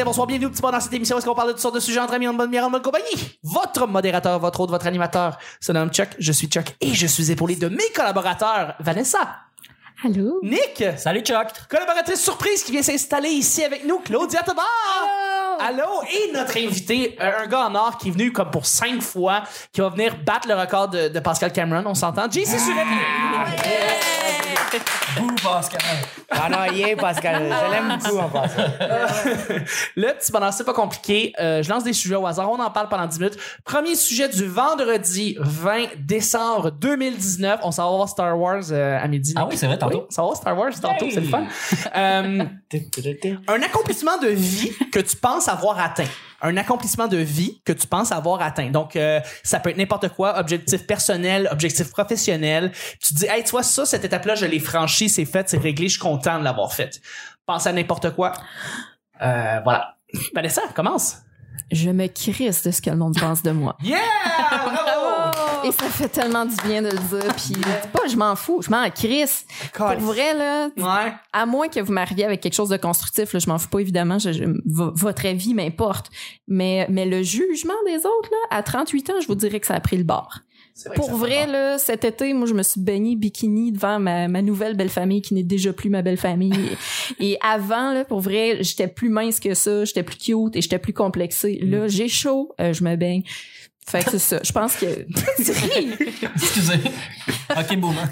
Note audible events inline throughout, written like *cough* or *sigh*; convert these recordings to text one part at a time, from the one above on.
matin, bonsoir, bienvenue au petit pas dans cette émission où est-ce qu'on parle de toutes sortes de sujets entre amis, en bonne bière, en bonne compagnie. Votre modérateur, votre hôte, votre animateur se nomme Chuck, je suis Chuck et je suis épaulé de mes collaborateurs, Vanessa, Allô? Nick, Salut Chuck! collaboratrice surprise qui vient s'installer ici avec nous, Claudia Tobar. Allô! Et notre invité, euh, un gars en or qui est venu comme pour cinq fois, qui va venir battre le record de, de Pascal Cameron, on s'entend? JC Surette. Bouh, Pascal! Ah non, il est Pascal. Je l'aime beaucoup en passant. Le petit bonheur, c'est pas compliqué. Euh, je lance des sujets au hasard. On en parle pendant 10 minutes. Premier sujet du vendredi 20 décembre 2019. On s'en va voir Star Wars euh, à midi. Ah oui, c'est vrai, tantôt. Oui, on s'en va voir Star Wars tantôt, c'est le fun. Euh, *laughs* un accomplissement de vie que tu penses avoir atteint. Un accomplissement de vie que tu penses avoir atteint. Donc, euh, ça peut être n'importe quoi, objectif personnel, objectif professionnel. Tu te dis, hey, tu vois, ça, cette étape-là, je l'ai franchi, c'est fait, c'est réglé, je suis content de l'avoir fait. Pense à n'importe quoi. Euh, voilà. Vanessa, commence. Je me crisse de ce que le monde pense de moi. Yeah! Bravo! Et ça fait tellement du bien de le dire. Puis, pas, je m'en fous, je m'en crisse. Pour vrai, là, Ouais. à moins que vous m'arriviez avec quelque chose de constructif, là, je m'en fous pas évidemment, je, je- vo- votre avis m'importe. Mais, mais le jugement des autres, là, à 38 ans, je vous dirais que ça a pris le bord. Vrai Pour vrai, là, cet été, moi, je me suis baignée bikini devant ma, ma nouvelle belle famille qui n'est déjà plus ma belle famille. *laughs* et avant, là, pour vrai, j'étais plus mince que ça, j'étais plus cute et j'étais plus complexée. Là, j'ai chaud, euh, je me baigne. Fait que c'est ça. Je pense que... *laughs* Tu ris. Excusez. Ok, boum. *laughs*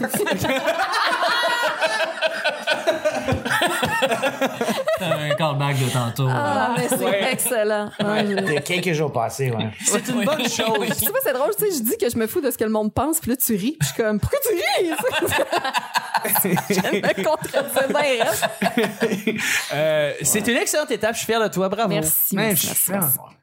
un callback de tantôt. Ah, mais c'est Ouais. excellent. Ah, je- De quelques jours passés, ouais. C'est une bonne chose. sais pas, c'est drôle, tu sais, je dis que je me fous de ce que le monde pense, puis là, tu ris, puis je suis comme, pourquoi tu ris? *laughs* je me contredis bien, hein. Euh, c'est une excellente étape. Je suis fier de toi. Bravo. Merci, Ouais, merci, je suis merci, fier. merci.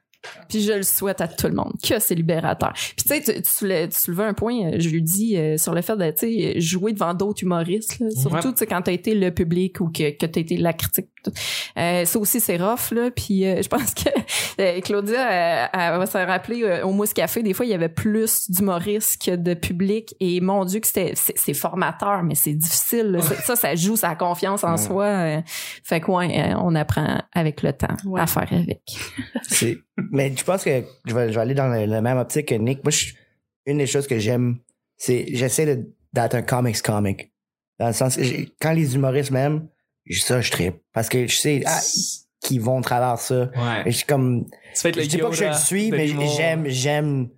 Puis je le souhaite à tout le monde, que c'est libérateur. Puis tu sais, tu, tu, soulè- tu soulevais un point, euh, je lui dis, euh, sur le fait de, tu sais, jouer devant d'autres humoristes, là, surtout, tu sais, quand t'as été le public ou que, que t'as été la critique. Tout. Euh, ça aussi, c'est rough, là. Puis euh, je pense que *laughs* euh, Claudia, elle va se rappeler, euh, au Mousse Café, des fois, il y avait plus d'humoristes que de public. Et mon Dieu, que c'était c'est c'est formateur, mais c'est difficile. là. Ça, ça, ça joue sa confiance en soi. euh. fait que, ouais, euh, on apprend avec le temps à faire avec. Mais je pense que je vais, je vais aller dans le, le même optique que Nick. Moi, je- une des choses que j'aime, c'est j'essaie de- d'être un comics comic. Dans le sens que j'ai- quand les humoristes m'aiment, je- ça, je tripe. Parce que je sais ah, qu'ils vont travers ça. Ouais. Et je suis comme, Tu je le dis pas que je le suis, mais j'aime, j'aime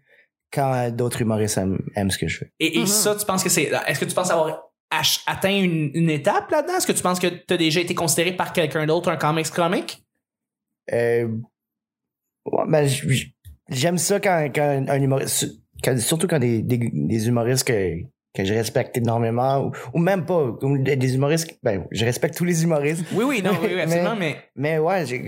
quand d'autres humoristes aiment, aiment ce que je fais. Et, et Mhm. ça, tu penses que c'est. Est-ce que tu penses avoir atteint une, une étape là-dedans? Est-ce que tu penses que tu as déjà été considéré par quelqu'un d'autre un comics comic? Euh, ouais, ben, j'aime ça quand, quand un humoriste, quand- surtout quand des, des, des humoristes que, que je respecte énormément, ou, ou même pas, ou des humoristes, ben, je respecte tous les humoristes, Oui, oui, non, oui, oui, *laughs* Mais- absolument, mais. mais ouais, j'ai-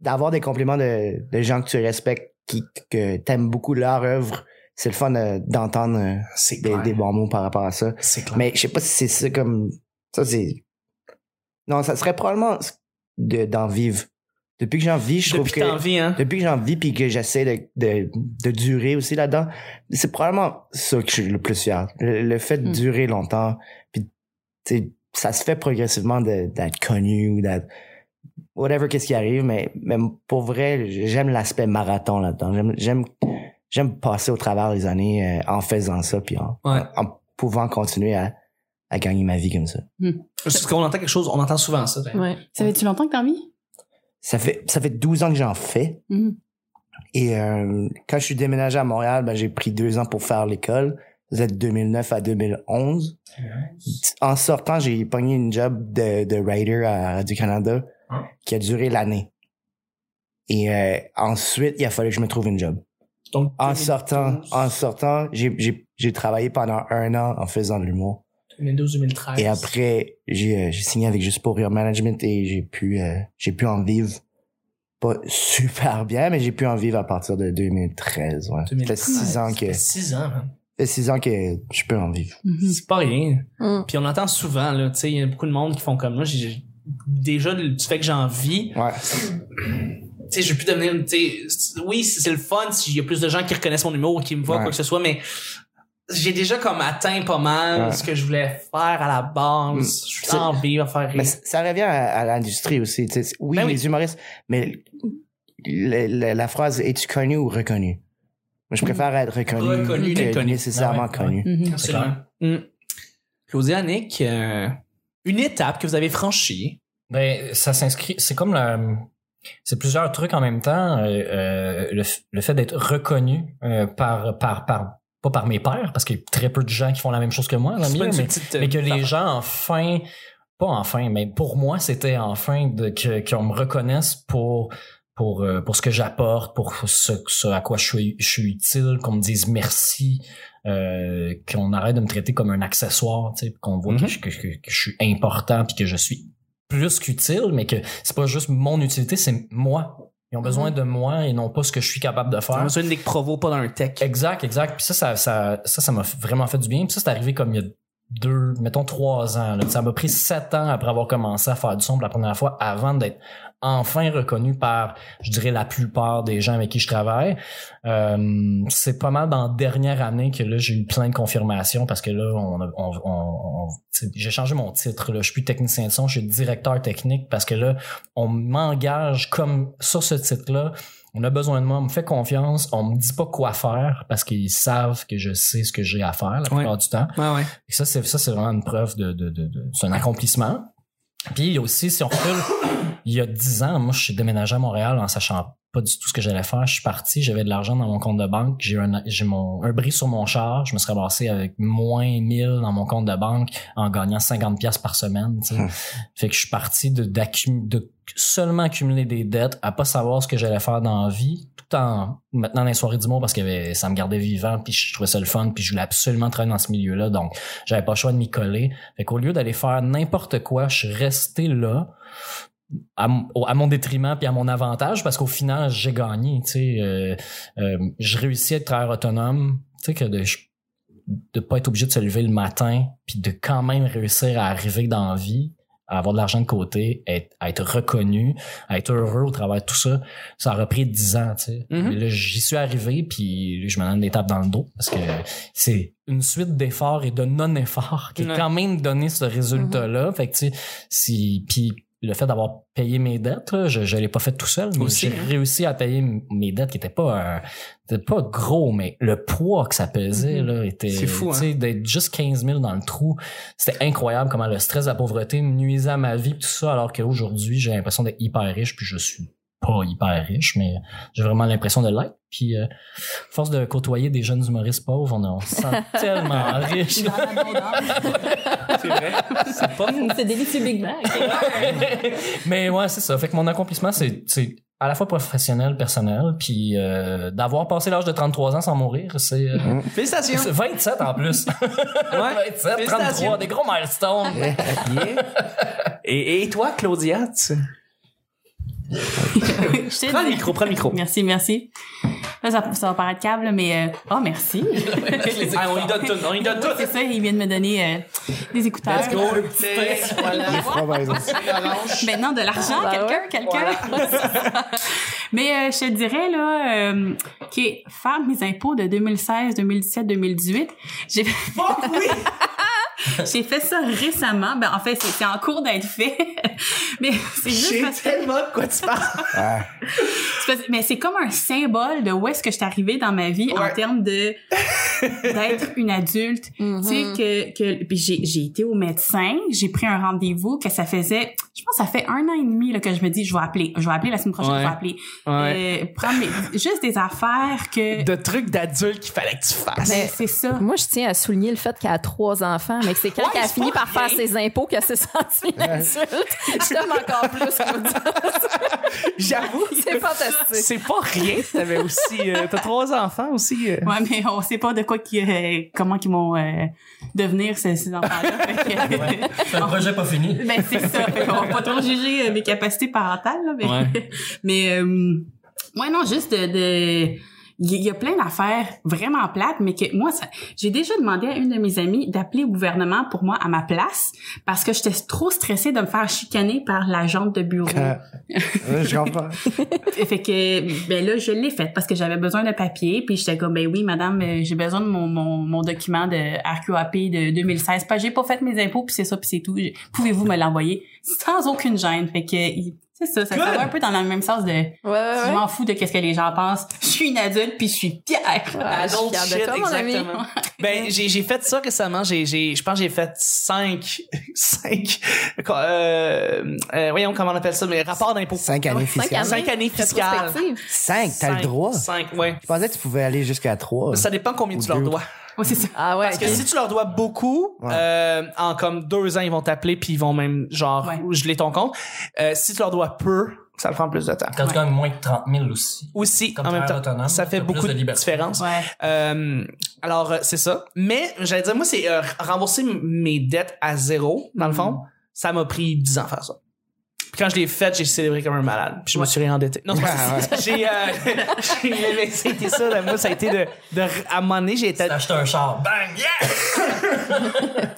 d'avoir des compliments de, de gens que tu respectes, qui, que t'aimes beaucoup leur œuvre, c'est le fun euh, d'entendre euh, des, bons mots par rapport à ça. C'est clair. Mais je sais pas si c'est ça comme, ça c'est, non, ça serait probablement de, d'en vivre. Depuis que j'en vis, je trouve Depuis que que hein? depuis que j'en vis puis que j'essaie de, de, de durer aussi là-dedans, c'est probablement ça que je suis le plus fier. Le, le fait de Mm. durer longtemps, puis tu sais, ça se fait progressivement d'être connu ou d'être whatever qu'est-ce qui arrive, mais, mais pour vrai, j'aime l'aspect marathon là-dedans. J'aime j'aime j'aime passer au travers des années euh, en faisant ça puis en, Ouais. en pouvant continuer à, à gagner ma vie comme ça. Parce qu'on entend quelque chose, on entend souvent ça. Ouais. Ça fait-tu longtemps que t'as envie? Ça fait ça fait 12 ans que j'en fais. Mhm. Et euh, quand je suis déménagé à Montréal, ben, j'ai pris deux ans pour faire l'école. Vous êtes 2009 à 2011. En sortant, j'ai pogné une job de, de writer à Radio-Canada Hein? qui a duré l'année. Et euh, ensuite, il a fallu que je me trouve une job. Donc, En 2012, sortant, en sortant, j'ai, j'ai, j'ai travaillé pendant un an en faisant de l'humour. 2012-2013. Et après, j'ai, euh, j'ai signé avec Juste pour Rire Management et j'ai pu, euh, j'ai pu en vivre pas super bien, mais j'ai pu en vivre à partir de 2013. Ouais. Ça fait 2013. six ans que, Ça fait ça six ans, man. fait six ans que je peux en vivre. Mhm. C'est pas rien. Mm. Puis on entend souvent, là, tu sais, il y a beaucoup de monde qui font comme moi. Déjà, du fait que j'ai envie, Ouais. tu sais, je vais plus devenir, tu sais, oui, c'est c'est le fun s'il y a plus de gens qui reconnaissent mon humour ou qui me voient, Ouais. quoi que ce soit, mais j'ai déjà comme atteint pas mal Ouais. ce que je voulais faire à la base. Je suis envie de faire Mais rire. c- ça revient à, à l'industrie aussi. Oui, Ben oui. les humoristes, mais le- le- la phrase es-tu connu ou reconnu? Moi, je préfère être reconnu, Reconnu que que connu. nécessairement Ah ouais, connu. Absolument. Mm. Claudia, Nick, euh, une étape que vous avez franchie. Ben, ça s'inscrit, c'est comme la, c'est plusieurs trucs en même temps. euh, euh, le, le fait d'être reconnu euh, par, par, par, pas par mes pairs, parce qu'il y a très peu de gens qui font la même chose que moi dans milieu, mais, euh, mais que les gens enfin, pas enfin, mais pour moi c'était enfin de qu'on me reconnaisse pour pour euh, pour ce que j'apporte, pour ce, ce à quoi je suis, je suis utile, qu'on me dise merci, euh, qu'on arrête de me traiter comme un accessoire, tu sais, qu'on voit que, je, que, que- que je suis important puis que je suis plus qu'utile, mais que c'est pas juste mon utilité, c'est moi. Ils ont besoin de moi et non pas ce que je suis capable de faire. a besoin de Nick Provo, pas d'un tech. Exact, exact. Puis ça, ça, ça, ça, m'a vraiment fait du bien. Puis ça, c'est arrivé comme il y a deux, mettons trois ans. là. Ça m'a pris sept ans après avoir commencé à faire du son pour la première fois avant d'être enfin reconnu par, je dirais, la plupart des gens avec qui je travaille. Euh, c'est pas mal dans la dernière année que là, j'ai eu plein de confirmations parce que là, on, a- on, on- on- tu sais, j'ai changé mon titre. Là. Je suis plus technicien de son, je suis directeur technique parce que là, on m'engage comme sur ce titre-là. On a besoin de moi, on me fait confiance, on me dit pas quoi faire parce qu'ils savent que je sais ce que j'ai à faire la plupart du temps. Ouais, ouais. Et ça, c'est ça, c'est vraiment une preuve de, de, de, de- c'est un accomplissement. Puis aussi, si on recule, *coughs* il y a dix ans, moi, je suis déménagé à Montréal en sachant pas du tout ce que j'allais faire. Je suis parti, j'avais de l'argent dans mon compte de banque, j'ai un, j'ai mon, un bris sur mon char, je me suis ramassé avec moins 1000 dans mon compte de banque en gagnant 50 pièces par semaine, tu sais. Hum. Fait que je suis parti de, de seulement accumuler des dettes, à pas savoir ce que j'allais faire dans la vie, tout en maintenant dans les soirées d'humour parce que avait- ça me gardait vivant, puis je trouvais ça le fun, puis je voulais absolument travailler dans ce milieu-là, donc j'avais pas le choix de m'y coller. Fait qu'au lieu d'aller faire n'importe quoi, je suis resté là à, à mon détriment puis à mon avantage parce qu'au final j'ai gagné tu sais euh, euh, je réussis à être travailleur autonome tu sais que de de pas être obligé de se lever le matin puis de quand même réussir à arriver dans la vie à avoir de l'argent de côté être, à être reconnu à être heureux au travers de tout ça ça a repris dix ans tu sais Mhm. Mais là j'y suis arrivé puis je me donne des tapes dans le dos parce que c'est une suite d'efforts et de non-efforts qui Ouais. a quand même donné ce résultat-là. Fait que, tu sais, si, puis le fait d'avoir payé mes dettes, là, je, je l'ai pas fait tout seul, mais j'ai hein. réussi à payer mes dettes qui étaient pas, euh, pas gros, mais le poids que ça pesait, là, était, C'est fou, hein. tu sais, d'être juste 15 000 dans le trou. C'était incroyable comment le stress de la pauvreté nuisait à ma vie, tout ça, alors qu'aujourd'hui, j'ai l'impression d'être hyper riche, puis je suis pas hyper riche, mais j'ai vraiment l'impression de l'être. Puis, euh, force de côtoyer des jeunes humoristes pauvres, on, on se sent *laughs* tellement riche. *laughs* C'est vrai. C'est pas. C'est délicieux Big Mac. *laughs* Mais ouais, c'est ça. Fait que mon accomplissement, c'est, c'est à la fois professionnel, personnel, puis euh, d'avoir passé l'âge de 33 ans sans mourir, c'est, euh, Félicitations. c'est 27 en plus. 27, Félicitations. 33, des gros milestones. Yeah. Et, et toi, Claudia, tu... Je prends le micro, prends le micro. Merci, merci. Là, ça, ça va paraître câble, mais... euh, Oh, merci. *laughs* Ah, on y donne tout, on y donne tout. c'est ça, il vient de me donner euh, des écouteurs. Let's go. Voilà. Froids, par exemple. Maintenant, de l'argent, Ah, bah quelqu'un, ouais. quelqu'un. *laughs* Mais euh, je te dirais, là, euh, que faire mes impôts de 2016, 2017, 2018, j'ai Fuck oui! *laughs* *laughs* j'ai fait ça récemment. Ben, en fait, c'est en cours d'être fait. *laughs* Mais c'est Je juste sais parce que... tellement de quoi tu parles. *laughs* Parce- mais c'est comme un symbole de où est-ce que je suis arrivée dans ma vie Ouais. en termes de d'être une adulte. Tu sais que que puis j'ai j'ai été au médecin, j'ai pris un rendez-vous que ça faisait je pense que ça fait un an et demi là, que je me dis je vais appeler, je vais appeler la semaine prochaine, Ouais. je vais appeler. Ouais. Euh, prendre mes- juste des affaires que De trucs d'adultes qu'il fallait que tu fasses. ben, c'est ça. Moi, je tiens à souligner le fait qu'elle a trois enfants, mais c'est quand Ouais, elle a fini par faire ses impôts qu'elle s'est sentie *laughs* une adulte. Je t'aime encore plus. J'avoue. *laughs* C'est fantastique. C'est pas rien. T'avais aussi, euh, t'as trois enfants aussi. euh. Ouais, mais on sait pas de quoi qui euh, comment qu'ils vont euh, devenir ces, ces enfants-là. *laughs* Ouais. C'est un projet pas fini. Ben c'est ça. Qu'on va pas trop juger euh, mes capacités parentales là, mais Ouais. mais euh, ouais non juste de, de il y, a plein d'affaires vraiment plates, mais que moi, j'ai déjà demandé à une de mes amies d'appeler au gouvernement pour moi à ma place parce que j'étais trop stressée de me faire chicaner par l'agente de bureau. Euh, *laughs* je comprends. fait que ben là je l'ai fait parce que j'avais besoin de papier puis j'étais comme ben oui madame euh, j'ai besoin de mon, mon, mon document de RQAP de 2016 pas j'ai pas fait mes impôts puis c'est ça puis c'est tout pouvez-vous me l'envoyer? Sans aucune gêne fait que c'est ça ça, ça va un peu dans le même sens de Ouais, ouais, je m'en fous de qu'est-ce que les gens pensent je suis une adulte puis je suis fière Ah, je suis Adult fière de toi, mon ami. exactement. ben, j'ai, j'ai fait ça récemment. J'ai, j'ai, je pense que j'ai fait cinq, *laughs* cinq, euh, euh, voyons comment on appelle ça, mais rapport d'impôt. Cinq années fiscales. Cinq années fiscales. Cinq, t'as le droit. Cinq, ouais. Je pensais que tu pouvais aller jusqu'à trois. Ça dépend combien Ou tu leur dois. Ouais, c'est ça Ah ouais. Parce que si tu leur dois beaucoup, Ouais. euh, en comme deux ans, ils vont t'appeler puis ils vont même genre Ouais. geler ton compte. Euh, si tu leur dois peu, ça prend plus de temps. Quand tu gagnes moins de 30 000 aussi. Aussi, Comme en même temps, autonome, ça fait beaucoup de différence. ouais Euh, alors, euh, c'est ça. Mais, j'allais dire, moi, c'est euh, rembourser mes dettes à zéro, dans le fond. Ça m'a pris 10 ans à faire ça. Puis quand je l'ai fait, j'ai célébré comme un malade. Puis je me suis réendetté. Non, c'est pas Ah, ça. J'ai, euh, *laughs* j'ai, mais ça là. moi, ça a été de, de, à un moment donné, j'ai été, T'as acheté un char, bang, yeah!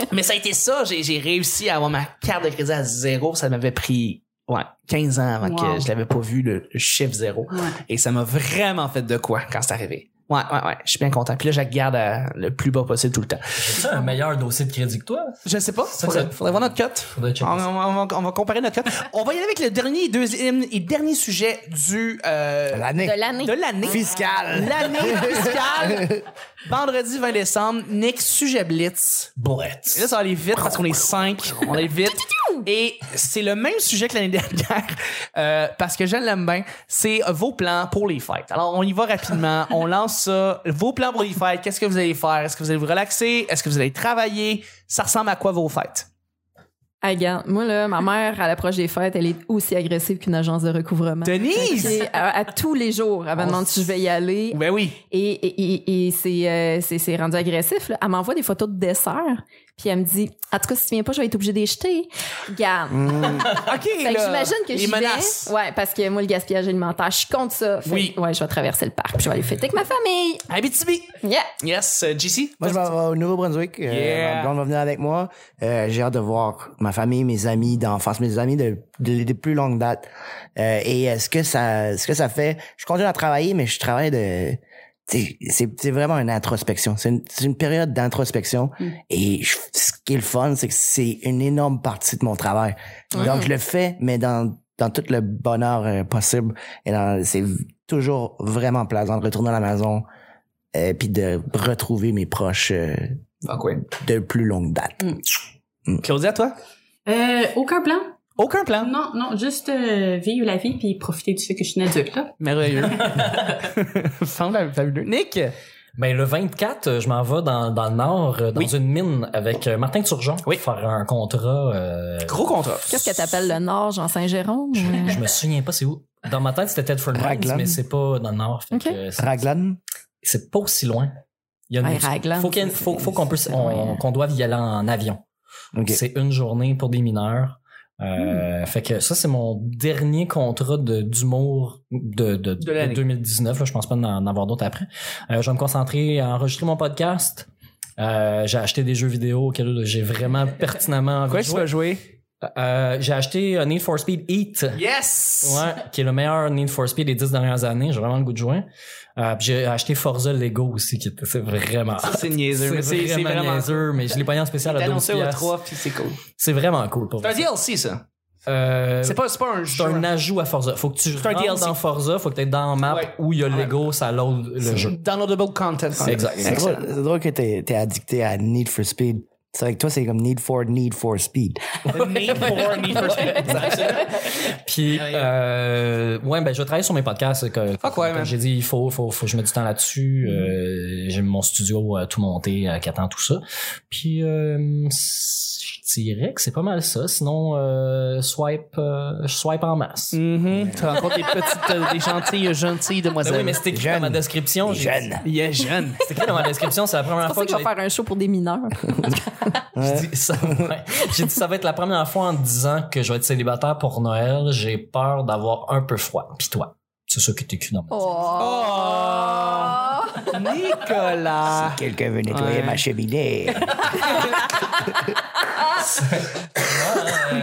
*laughs* mais ça a été ça, j'ai, j'ai réussi à avoir ma carte de crédit à zéro. Ça m'avait pris, ouais, 15 ans avant Wow. que je l'avais pas vu, le, le chiffre zéro. ouais Et ça m'a vraiment fait de quoi quand c'est arrivé. Ouais, ouais, ouais. Je suis bien content. Puis là, je la garde à le plus bas possible tout le temps. J'ai un meilleur dossier de crédit que toi? Je sais pas. Faudrait, ça- faudrait voir notre. Faudrait On, on on va- on va comparer notre cut. *laughs* on va y aller avec le dernier et deuxième et dernier sujet du euh, L'année. De l'année. de l'année Fiscale. L'année fiscale. *laughs* Vendredi 20 décembre. Nick sujet blitz. Blitz. Et là, ça va aller vite parce qu'on est cinq. On est vite. Et c'est le même sujet que l'année *laughs* dernière euh, parce que je l'aime bien. C'est vos plans pour les fêtes. Alors, on y va rapidement. *laughs* On lance ça. Vos plans pour les fêtes. Qu'est-ce que vous allez faire? Est-ce que vous allez vous relaxer? Est-ce que vous allez travailler? Ça ressemble à quoi vos fêtes? Regarde, moi, là, ma mère, à l'approche des fêtes, elle est aussi agressive qu'une agence de recouvrement. Denise! Et à, à tous les jours, elle me demande si je vais y aller. Ben oui. Et, et, et, et c'est, euh, c'est, c'est rendu agressif. Là. Elle m'envoie des photos de dessert. Puis elle me dit, en tout cas, si tu viens pas, je vais être obligée d'acheter. Garde. *laughs* OK, Fait que là. j'imagine que menaces. vais. Ouais, parce que moi, le gaspillage alimentaire, je suis contre ça. Fait Oui. Ouais, je vais traverser le parc. Puis je vais aller fêter avec ma famille. Abitibi. Yeah. Yes, euh, JC? Moi, je vais au Nouveau-Brunswick. Euh, Yeah. ma blonde va venir avec moi. Euh, j'ai hâte de voir ma famille, mes amis d'enfance, mes amis de, de, de plus longue date. Euh, et est-ce que ça, ce que ça fait, je continue à travailler, mais je travaille de, c'est, c'est vraiment une introspection. C'est une, période d'introspection. Et je- ce qui est le fun, c'est que c'est une énorme partie de mon travail. Donc, je le fais, mais dans, dans tout le bonheur euh, possible. Et c'est toujours vraiment plaisant de retourner à la maison, euh, puis de retrouver mes proches euh, ouais. de plus longue date. Claudia, toi? euh, aucun plan Aucun plan. non non juste euh, vivre la vie puis profiter du fait que je suis une adulte là Merveilleux. *laughs* *laughs* Femme fabuleux. Nick? Ben, le 24, euh, je m'en vais dans, dans le Nord, euh, dans Oui. une mine avec euh, Martin Turgeon. Oui. Faire un contrat. euh, Gros contrat. Qu'est-ce que t'appelles le Nord, Jean-Saint-Jérôme? Je me souviens pas c'est où. Dans ma tête, c'était Tedford Mines, Raglan. mais c'est pas dans le Nord. Fait Ok. que c'est- Raglan? c'est pas aussi loin. Il y a une- Ouais, Raglan, faut, c'est- faut, faut qu'on on- qu'on doive y aller en avion. OK. C'est une journée pour des mineurs. Euh, Fait que ça, c'est mon dernier contrat de d'humour de, de, de l'année. 2019. là. Je pense pas en avoir d'autres après. Euh, je vais me concentrer à enregistrer mon podcast. Euh, j'ai acheté des jeux vidéo auxquels j'ai vraiment *laughs* pertinemment envie Quoi de tu jouer. vas jouer? Euh, j'ai acheté euh, Need for Speed Heat. Yes! Ouais, qui est le meilleur Need for Speed des dix dernières années. J'ai vraiment le goût de jouer. Euh, puis j'ai acheté Forza Lego aussi, qui était c'est vraiment. Ça, c'est niaiseux, *laughs* c'est c'est vraiment... niaiseux, mais je l'ai payé en spécial à T'as 12 annoncé au piastres. 3 puis c'est cool. C'est vraiment cool pour C'est un. DLC, ça. Euh, C'est pas, c'est pas un c'est jeu. un ajout à Forza. Faut que tu C'est un rentres DLC. dans Forza, faut que tu dans la map Ouais. où il y a Ouais. Lego, ça load le jeu. Downloadable content. Exact. C'est drôle, c'est drôle que t'es, t'es addicté à Need for Speed. C'est vrai que toi, c'est comme Need for Need for Speed. Need for Need for Speed. *laughs* Puis, euh, ouais, ben, je travaille sur mes podcasts. Que, Fuck ouais, man. j'ai dit, il faut, faut, faut que je mette du temps là-dessus. Euh, j'ai mon studio euh, tout monté, euh, qui attend tout ça. Puis, euh, je dirais que c'est pas mal ça. Sinon, euh, swipe, euh, je swipe en masse. Mhm. Tu rencontres des petites, euh, des gentilles, gentilles Ben demoiselles. oui, mais c'était écrit Jeune. dans ma description. j'ai- Jeune. Il est jeune. C'est écrit dans ma description, c'est la première pour fois ça que que je j'ai vais faire un show pour des mineurs. *laughs* J'ai dit, ça, ouais. J'ai dit ça va être la première fois en disant que je vais être célibataire pour Noël. J'ai peur d'avoir un peu froid. Puis toi, c'est ça qui t'écrit dans ma Oh! Nicolas! Quelqu'un veut nettoyer Ouais. ma cheminée. *laughs*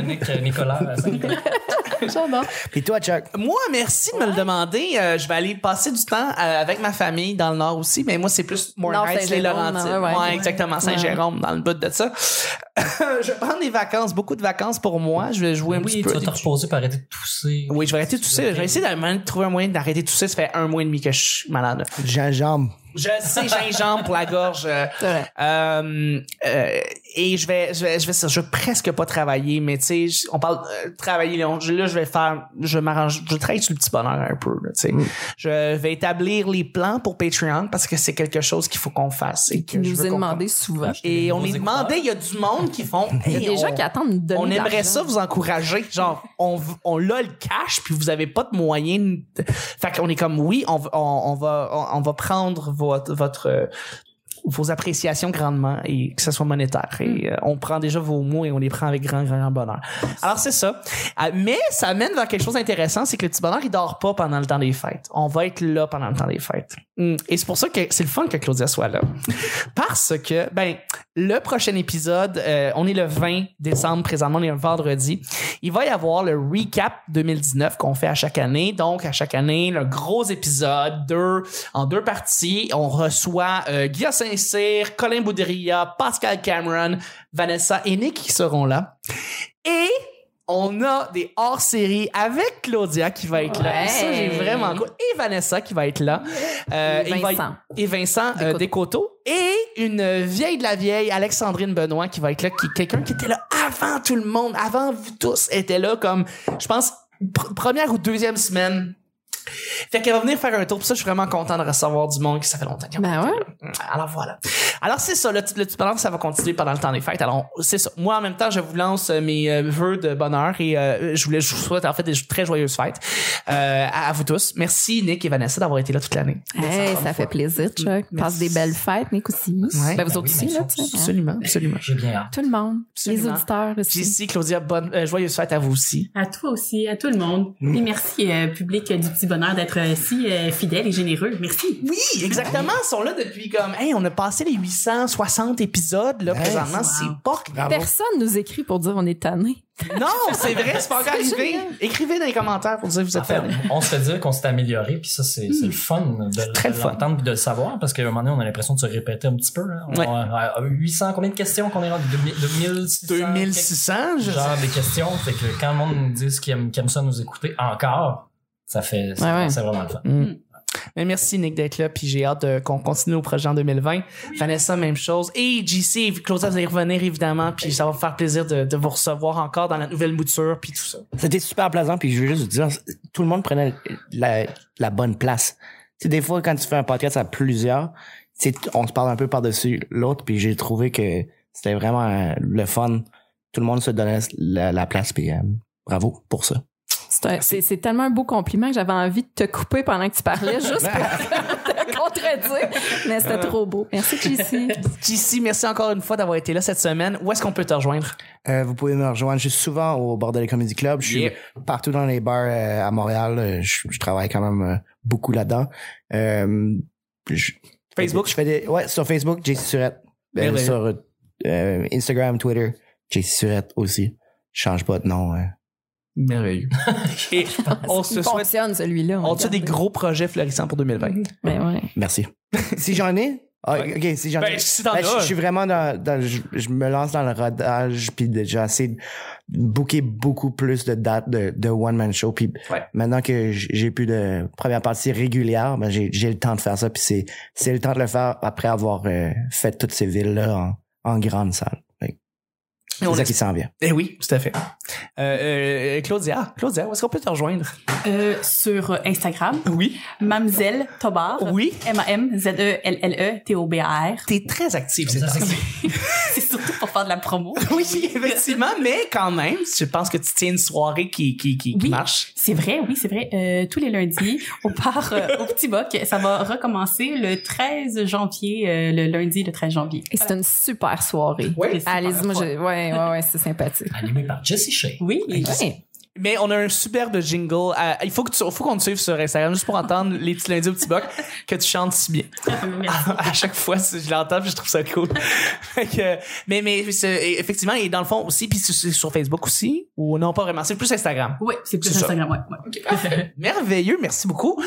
Nick, euh, Nicolas, euh, Saint-Nicolas. *laughs* J'adore. Puis toi, Chuck? Moi, merci de me le demander. Euh, je vais aller passer du temps euh, avec ma famille dans le Nord aussi, mais moi, c'est plus Heights, les Laurentides. ouais, Ouais, ouais. exactement, Saint-Jérôme, dans le bout de ça. *laughs* je vais prendre des vacances, beaucoup de vacances pour moi. Je vais jouer un petit Oui, peu. tu vas te reposer pour arrêter de tousser. Oui, je vais arrêter de tousser. Je vais essayer de trouver un moyen d'arrêter de tousser. Ça fait un mois et demi que je suis malade. Gingembre. Je sais, gingembre pour la gorge. euh, Et je vais, je vais, je vais, je vais presque pas travailler, mais tu sais, je- on parle euh, travailler. Là, là, je vais faire, je m'arrange, je travaille sur le petit bonheur un peu. Là, tu sais. Je vais établir les plans pour Patreon parce que c'est quelque chose qu'il faut qu'on fasse. Et que je nous veux est demandé souvent. Et on est demandé, il y a du monde qui font. *laughs* Il y a des gens qui attendent de donner on aimerait ça vous encourager. Genre, on, on l'a le cash, puis vous avez pas de moyens. de- Fait qu'on est comme, oui, on, va- on, on va, on, on va prendre votre, votre, euh, vos appréciations grandement et que ce soit monétaire. Et euh, on prend déjà vos mots et on les prend avec grand, grand, grand bonheur. Alors, c'est ça. Euh, mais ça amène vers quelque chose d'intéressant, c'est que le petit bonheur, il dort pas pendant le temps des fêtes. On va être là pendant le temps des fêtes. Mm. Et c'est pour ça que c'est le fun que Claudia soit là. *laughs* Parce que, ben, le prochain épisode, euh, on est le 20 décembre, présentement, on est un vendredi. Il va y avoir le recap 2019 qu'on fait à chaque année. Donc, à chaque année, le gros épisode, deux, en deux parties. On reçoit euh, Guillaume Colin Boudria, Pascal Cameron, Vanessa et Nick qui seront là. Et on a des hors-séries avec Claudia qui va être là. Ouais. Ça, j'ai vraiment cool. Et Vanessa qui va être là. Euh, Et y- Vincent. et Vincent euh, Descoteaux. Et une vieille de la vieille, Alexandrine Benoît, qui va être là, qui est quelqu'un qui était là avant tout le monde, avant vous tous, était là comme, je pense, pr- première ou deuxième semaine. Fait qu'elle va venir faire un tour. Pour ça, je suis vraiment content de recevoir du monde qui ça fait longtemps Ben ouais. là. Alors voilà. Alors c'est ça, le, le petit bonheur, ça va continuer pendant le temps des fêtes. Alors c'est ça. Moi en même temps, je vous lance euh, mes euh, vœux de bonheur et euh, je voulais je vous souhaite en fait des très joyeuses fêtes euh, à, à vous tous. Merci Nick et Vanessa d'avoir été là toute l'année. Hey, ça fait plaisir, Chuck. Merci. Passe des belles fêtes, Nick aussi. Ouais. Ben, vous Ben autres oui, aussi, là, hein. Absolument, absolument. J'ai bien hâte. Tout le monde. Absolument. Les auditeurs aussi. JC, Claudia, bonne, euh, joyeuse fête à vous aussi. À toi aussi, à tout le monde. Et merci, euh, public du petit bonheur, d'être euh, si euh, fidèle et généreux. Merci. Oui, exactement. Ils sont là depuis comme, hey, on a passé les 860 épisodes, là, présentement. Wow. C'est pas Bravo. Personne nous écrit pour dire on est tanné. Non, c'est vrai, c'est pas encore arrivé. Écrivez dans les commentaires pour dire que vous En êtes fait, on se fait dire qu'on s'est amélioré, puis ça, c'est c'est le fun de, l'entendre de le savoir, parce qu'à un moment donné, on a l'impression de se répéter un petit peu. On Ouais. a, euh, 800, combien de questions qu'on est rendu? 2600? 2600, je Genre des questions, fait que quand le monde nous dit qu'il aime, qu'il aime ça nous écouter encore, ça fait, c'est Ouais, ouais. c'est vraiment le fun. Mm. Mais merci Nick d'être là, puis j'ai hâte de- qu'on continue au projet en 2020. Vanessa, même chose. Et JC, Claudia, vous allez revenir évidemment, puis ça va me faire plaisir de, de vous recevoir encore dans la nouvelle mouture, puis tout ça. C'était super plaisant, puis je veux juste vous dire, tout le monde prenait la, la bonne place. Tu sais, des fois, quand tu fais un podcast à plusieurs, tu sais, on se parle un peu par-dessus l'autre, puis j'ai trouvé que c'était vraiment euh, le fun. Tout le monde se donnait la, la place, puis euh, bravo pour ça. C'est tellement un beau compliment que j'avais envie de te couper pendant que tu parlais, juste pour *laughs* te contredire. Mais c'était trop beau. Merci, JC. JC, merci encore une fois d'avoir été là cette semaine. Où est-ce qu'on peut te rejoindre? Euh, vous pouvez me rejoindre. Je suis souvent au Bordel Comedy Club. Je suis Yeah. partout dans les bars euh, à Montréal. Euh, Je, je travaille quand même euh, beaucoup là-dedans. Euh, je- Facebook? Je fais des, ouais, sur Facebook, JC Surette. Euh, sur euh, Instagram, Twitter, JC Surette aussi. Je change pas de nom. euh. Merveilleux. *laughs* Et on se Il souhaite, fonctionne, celui-là. on a des gros projets florissants pour 2020? Ben ouais. Merci. *laughs* si j'en ai, ah, Ouais. ok, si j'en ai. Ben, si t'en Ben, je, suis vraiment dans, dans- je, je me lance dans le rodage puis essayé de booker beaucoup plus de dates de, de one man show puis Ouais. maintenant que j'ai plus de première partie régulière ben j'ai j'ai le temps de faire ça puis c'est c'est le temps de le faire après avoir euh, fait toutes ces villes là en, en grande salle Fait que Et on c'est ça qui s'en vient Eh oui, tout à fait. Euh, euh, Claudia, Claudia, où est-ce qu'on peut te rejoindre? Euh, sur Instagram, Oui. Mamzelle Tobar. Oui. M-A-M-Z-E-L-L-E-T-O-B-A-R. T'es très actif, c'est Ça, c'est- *laughs* C'est surtout pour faire de la promo. *laughs* Oui, effectivement, mais quand même, je pense que tu tiens une soirée qui, qui, qui, qui Oui. marche. C'est vrai, oui, c'est vrai. Euh, tous les lundis, au bar euh, au Petit Boc, ça va recommencer le 13 janvier, euh, le lundi le 13 janvier. Et c'est une super soirée. Oui. Allez-y, moi, je, ouais, ouais, ouais, c'est sympathique. Animé par Jesse Shea. Oui, Ouais. Mais on a un superbe jingle. Euh, il faut que tu, faut qu'on te suive sur Instagram juste pour entendre les petits lundis au petit boc que tu chantes si bien. *laughs* Merci. à chaque fois, si je l'entends, puis je trouve ça cool. *laughs* Que, mais mais effectivement, et dans le fond aussi, puis c'est sur Facebook aussi ou non pas vraiment, c'est plus Instagram. Oui, c'est plus. Instagram, ouais. *laughs* Merveilleux, merci beaucoup.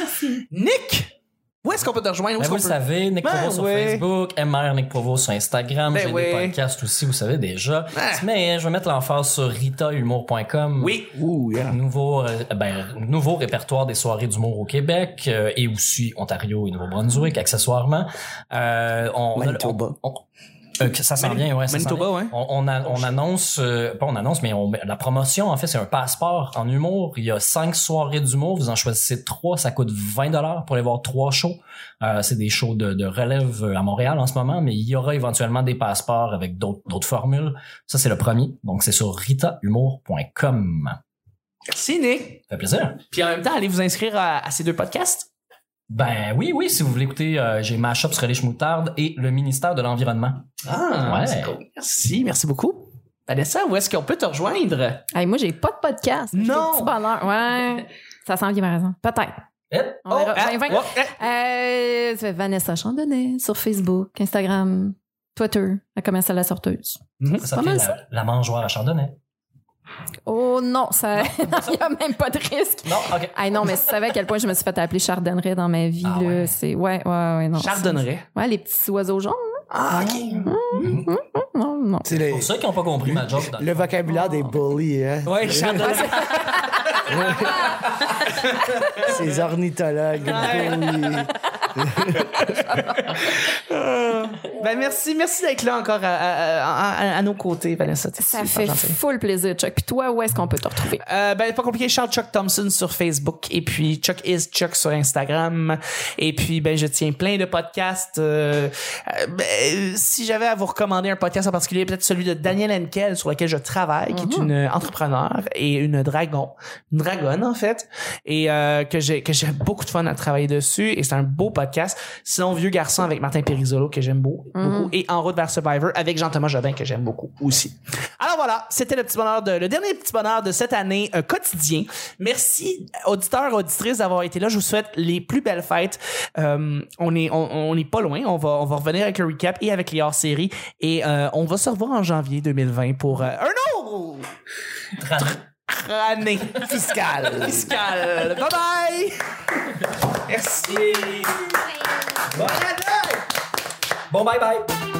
Nick, où est-ce qu'on peut te rejoindre? Où Ben, vous le peut- savez, Nick Ben Provo sur oui. Facebook, MR Nick Provo sur Instagram, Ben j'ai oui. des podcasts aussi, vous savez déjà. Mais je vais mettre l'emphase sur ritahumour.com. Oui. Ouh, yeah. Nouveau, euh, ben, nouveau répertoire des soirées d'humour au Québec euh, et aussi Ontario et Nouveau-Brunswick accessoirement. Euh, on, Manitoba. on- on- euh, ça s'en vient, ouais. ça Manitoba, vient. ouais. On, on, a- on annonce, euh, pas on annonce, mais on, la promotion, en fait, c'est un passeport en humour. Il y a cinq soirées d'humour. Vous en choisissez trois. Ça coûte 20 dollars pour aller voir trois shows. Euh, c'est des shows de, de relève euh, à Montréal en ce moment, mais il y aura éventuellement des passeports avec d'autres d'autres formules. Ça, c'est le premier. Donc, c'est sur ritahumour.com. Merci, Nick. Ça fait plaisir. Puis en même temps, allez vous inscrire à, à ces deux podcasts. Ben oui, oui, si vous voulez écouter, euh, j'ai Mashup sur les Moutarde et le ministère de l'Environnement. Ah, Ouais. c'est cool. Merci, merci beaucoup. Vanessa, où est-ce qu'on peut te rejoindre? Hey, moi, j'ai pas de podcast. Non. des petits bonheurs. Ouais. Ça sent bien, par exemple. Peut-être. Eh, On verra. ah, Ben, oh, eh. Euh, c'est Vanessa Chandonnet sur Facebook, Instagram, Twitter, la commerciale la sorteuse. ça pas fait la, la mangeoire à Chardonnay. Oh non, ça, *laughs* il y a même pas de risque. Non, ok. Ah non, mais si tu savais à quel point je me suis fait appeler Chardonneret dans ma vie, Ah là, ouais. c'est, ouais, ouais, ouais, non. Chardonneret? Ouais, les petits oiseaux jaunes, Ah, ok. là. non, non. C'est le, Pour ceux qui n'ont pas compris ma joke, dans le vocabulaire des bullies, hein. Ouais, Chardonneret. *laughs* Ces ornithologues bullies. Ben merci, merci d'être là encore à, à- à- à nos côtés, Vanessa. Ça fait full plaisir, Chuck. Puis toi, où est-ce qu'on peut te retrouver? Euh, ben pas compliqué, Charles Chuck Thompson sur Facebook et puis Chuck is Chuck sur Instagram et puis ben je tiens plein de podcasts. euh, euh, ben, si j'avais à vous recommander un podcast en particulier, peut-être celui de Daniel Henkel sur lequel je travaille, qui est une euh, entrepreneur et une dragon, une dragonne en fait, et euh, que j'ai que j'ai beaucoup de fun à travailler dessus et c'est un beau podcast. Sinon vieux garçon avec Martin Perisolo que j'aime beaucoup, beaucoup et En route vers Survivor avec Jean-Thomas Jobin que j'aime beaucoup aussi. Alors voilà, c'était le petit bonheur de le dernier petit bonheur de cette année euh, quotidien. Merci auditeurs auditrices d'avoir été là. Je vous souhaite les plus belles fêtes. Euh, on est on, on est pas loin. On va on va revenir avec le recap et avec les hors-séries et euh, on va se revoir en janvier 2020 pour euh, un autre année fiscale. Fiscale. Bye bye. Merci. Bonne année. Bon, bye bye!